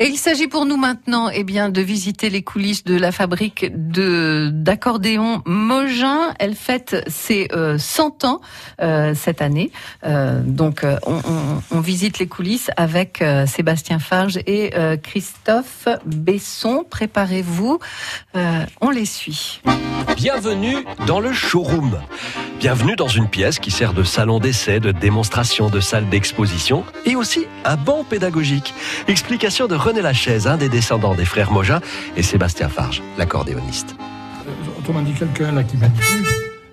Et il s'agit pour nous maintenant eh bien, de visiter les coulisses de la fabrique de d'accordéon Mogin. Elle fête ses 100 euh, ans euh, cette année. Euh, donc on, on, on, visite les coulisses avec euh, Sébastien Farge et euh, Christophe Besson. Préparez-vous, on les suit. Bienvenue dans le showroom. Bienvenue dans une pièce qui sert de salon d'essai, de démonstration, de salle d'exposition et aussi un banc pédagogique. Explication de René Lachaise, un des descendants des frères Mogin, et Sébastien Farge, l'accordéoniste. Euh, autrement dit, quelqu'un là qui manipule,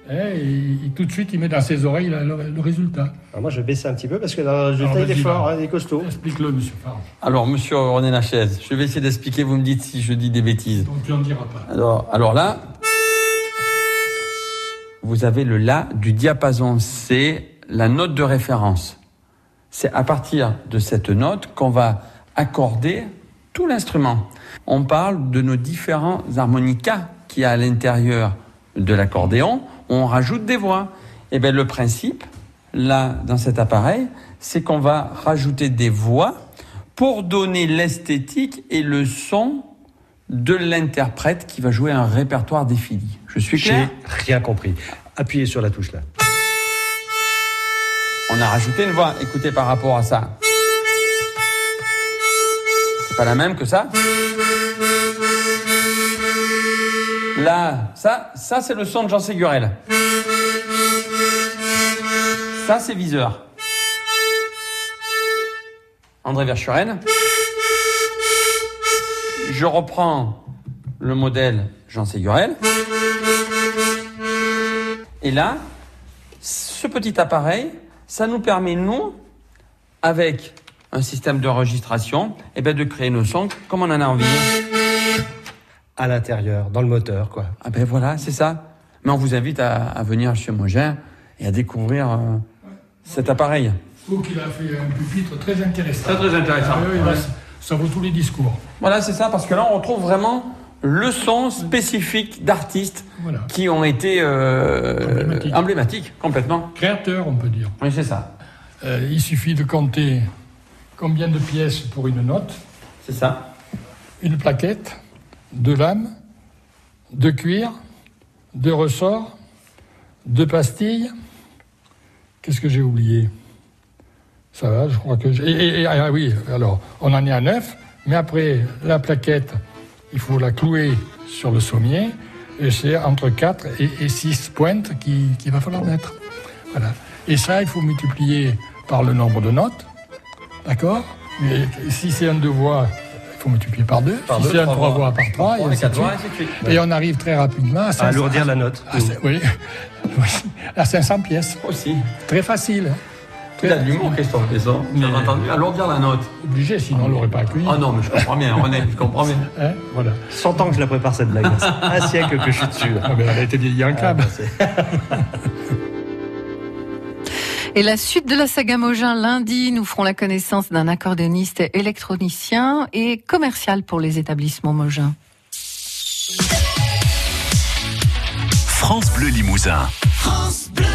hein, et, tout de suite il met dans ses oreilles le, résultat. Alors moi je vais baisser un petit peu parce que dans le résultat il est fort, hein, il est costaud. Explique-le, monsieur Farge. Alors, monsieur René Lachaise, je vais essayer d'expliquer, vous me dites si je dis des bêtises. Donc tu n'en diras pas. Alors, alors là, vous avez le La du diapason, c'est la note de référence. C'est à partir de cette note qu'on va accorder tout l'instrument. On parle de nos différents harmonicas qui a à l'intérieur de l'accordéon. On rajoute des voix. Et eh bien le principe, là, dans cet appareil, c'est qu'on va rajouter des voix pour donner l'esthétique et le son de l'interprète qui va jouer un répertoire défini. Je suis clair? J'ai rien compris. Appuyez sur la touche là. On a rajouté une voix. Écoutez par rapport à ça pas la même que ça. Là, ça, ça c'est le son de Jean Ségurel. Ça c'est Viseur. André Verschuren. Je reprends le modèle Jean Ségurel. Et là, ce petit appareil, ça nous permet, nous, avec un système d'enregistration, et eh bien de créer nos sons comme on en a envie. À l'intérieur, dans le moteur, quoi. Ah ben voilà, c'est ça. Mais on vous invite à, venir chez Mogin et à découvrir euh, cet appareil. Vous qu'il a fait un pupitre très intéressant. Très très intéressant. Ah ça vaut tous les discours. Voilà, c'est ça, parce que là on retrouve vraiment le son spécifique d'artistes qui ont été euh, emblématiques. complètement. Créateurs, on peut dire. Oui, c'est ça. Euh, il suffit de compter Combien de pièces pour une note C'est ça. Une plaquette, deux lames, deux cuirs, deux ressorts, deux pastilles. Qu'est-ce que j'ai oublié? Ça va, je crois que j'ai. ah oui, alors, on en est à neuf, mais après, la plaquette, il faut la clouer sur le sommier, et c'est entre 4 et, 6 pointes qu'il qui va falloir mettre. Voilà. Et ça, il faut multiplier par le nombre de notes. D'accord? Mais si c'est un deux voix, il faut multiplier par deux. si c'est un trois voix, par trois, et, et on arrive très rapidement à, 500, alourdir la note. oui, à 500 pièces. Aussi. Très facile. Il a de l'humour, Christophe Besson. Mais... entendu alourdir la note. Obligé, sinon on l'aurait pas accueilli. Ah non, mais je comprends bien, René, je comprends bien. Hein voilà. 100 ans que je la prépare cette blague. un siècle que je suis dessus. Ah, ben, elle a été vieillie en câble. Ah, Et la suite de la saga Mogin lundi, nous ferons la connaissance d'un accordéoniste électronicien et commercial pour les établissements Mogin. France Bleu Limousin. France Bleu.